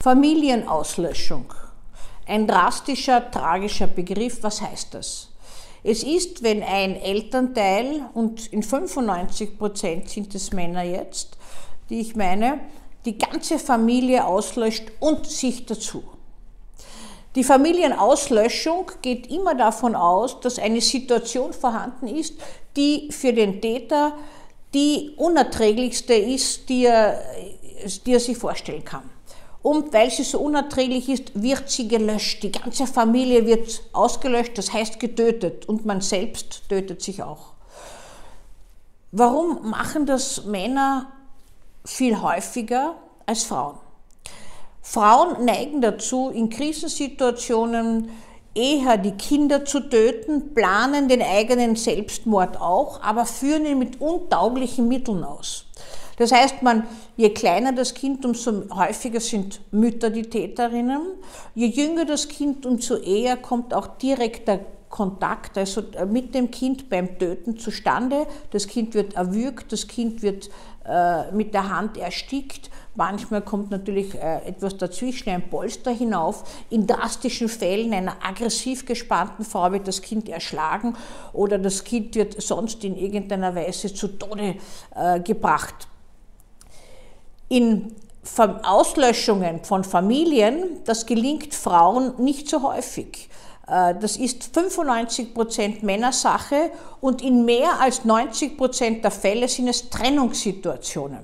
Familienauslöschung. Ein drastischer, tragischer Begriff. Was heißt das? Es ist, wenn ein Elternteil, und in 95 Prozent sind es Männer jetzt, die ich meine, die ganze Familie auslöscht und sich dazu. Die Familienauslöschung geht immer davon aus, dass eine Situation vorhanden ist, die für den Täter die unerträglichste ist, die er, die er sich vorstellen kann. Und weil sie so unerträglich ist, wird sie gelöscht. Die ganze Familie wird ausgelöscht, das heißt getötet. Und man selbst tötet sich auch. Warum machen das Männer viel häufiger als Frauen? Frauen neigen dazu, in Krisensituationen eher die Kinder zu töten, planen den eigenen Selbstmord auch, aber führen ihn mit untauglichen Mitteln aus. Das heißt, man, je kleiner das Kind, umso häufiger sind Mütter die Täterinnen. Je jünger das Kind, umso eher kommt auch direkter Kontakt, also äh, mit dem Kind beim Töten zustande. Das Kind wird erwürgt, das Kind wird äh, mit der Hand erstickt. Manchmal kommt natürlich äh, etwas dazwischen, ein Polster hinauf. In drastischen Fällen einer aggressiv gespannten Frau wird das Kind erschlagen oder das Kind wird sonst in irgendeiner Weise zu Tode gebracht. In Auslöschungen von Familien, das gelingt Frauen nicht so häufig. Äh, das ist 95 Prozent Männersache und in mehr als 90 Prozent der Fälle sind es Trennungssituationen.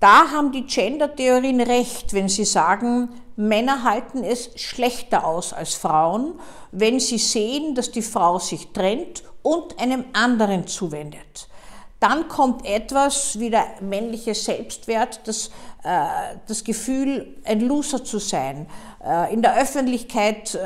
Da haben die Gender-Theorien recht, wenn sie sagen, Männer halten es schlechter aus als Frauen, wenn sie sehen, dass die Frau sich trennt und einem anderen zuwendet. Dann kommt etwas wie der männliche Selbstwert, das, äh, das Gefühl, ein Loser zu sein, äh, in der Öffentlichkeit äh,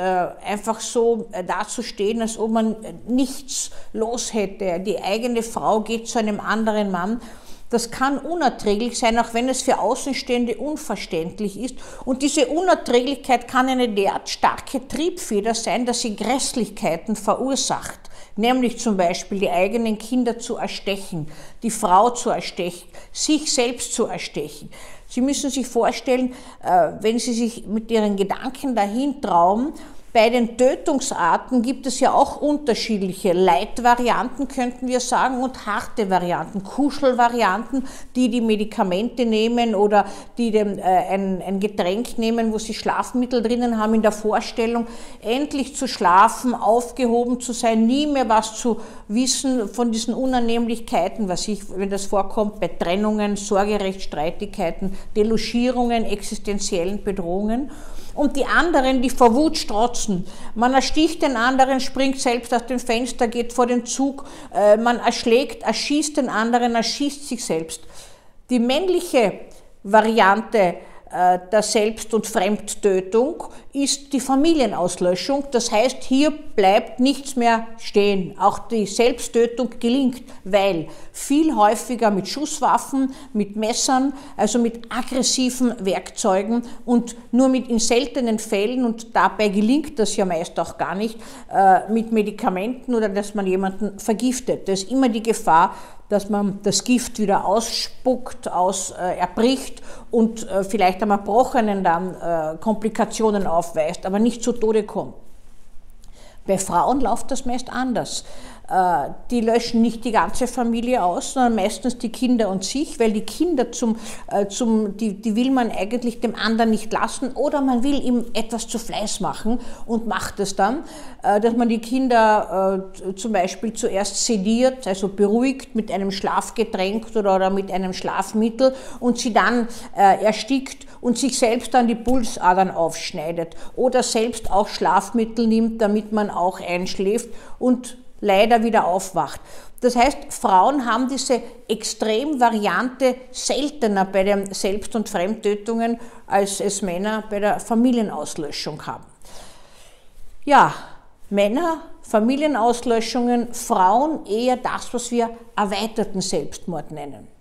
einfach so äh, dazustehen, als ob man nichts los hätte. Die eigene Frau geht zu einem anderen Mann. Das kann unerträglich sein, auch wenn es für Außenstehende unverständlich ist. Und diese Unerträglichkeit kann eine derart starke Triebfeder sein, dass sie Grässlichkeiten verursacht nämlich zum Beispiel die eigenen Kinder zu erstechen, die Frau zu erstechen, sich selbst zu erstechen. Sie müssen sich vorstellen, äh, wenn Sie sich mit Ihren Gedanken dahin trauen, bei den Tötungsarten gibt es ja auch unterschiedliche. Leitvarianten, könnten wir sagen, und harte Varianten, Kuschelvarianten, die die Medikamente nehmen oder die dem, äh, ein, ein Getränk nehmen, wo sie Schlafmittel drinnen haben, in der Vorstellung, endlich zu schlafen, aufgehoben zu sein, nie mehr was zu wissen von diesen Unannehmlichkeiten, was ich, wenn das vorkommt, bei Trennungen, Sorgerechtsstreitigkeiten, Delogierungen, existenziellen Bedrohungen und die anderen, die vor Wut strotzen. Man ersticht den anderen, springt selbst aus dem Fenster, geht vor den Zug, äh, man erschlägt, erschießt den anderen, erschießt sich selbst. Die männliche Variante äh, der Selbst- und Fremdtötung ist die Familienauslöschung. Das heißt, hier bleibt nichts mehr stehen. Auch die Selbsttötung gelingt, weil viel häufiger mit Schusswaffen, mit Messern, also mit aggressiven Werkzeugen und nur mit in seltenen Fällen, und dabei gelingt das ja meist auch gar nicht, äh, mit Medikamenten oder dass man jemanden vergiftet. Da ist immer die Gefahr, dass man das Gift wieder ausspuckt, aus, äh, erbricht und äh, vielleicht am Erbrochenen dann äh, Komplikationen aufweist, aber nicht zu Tode kommt. Bei Frauen läuft das meist anders. Äh, die löschen nicht die ganze Familie aus, sondern meistens die Kinder und sich, weil die Kinder zum, äh, zum die, die will man eigentlich dem anderen nicht lassen oder man will ihm etwas zu Fleiß machen und macht es dann, äh, dass man die Kinder zum Beispiel zuerst sediert, also beruhigt mit einem Schlafgetränk oder mit einem Schlafmittel und sie dann erstickt und sich selbst dann die Pulsadern aufschneidet oder selbst auch Schlafmittel nimmt, damit man auch einschläft und leider wieder aufwacht. Das heißt, Frauen haben diese Extremvariante seltener bei den Selbst- und Fremdtötungen, als es Männer bei der Familienauslöschung haben. Ja, Männer, Familienauslöschungen, Frauen eher das, was wir erweiterten Selbstmord nennen.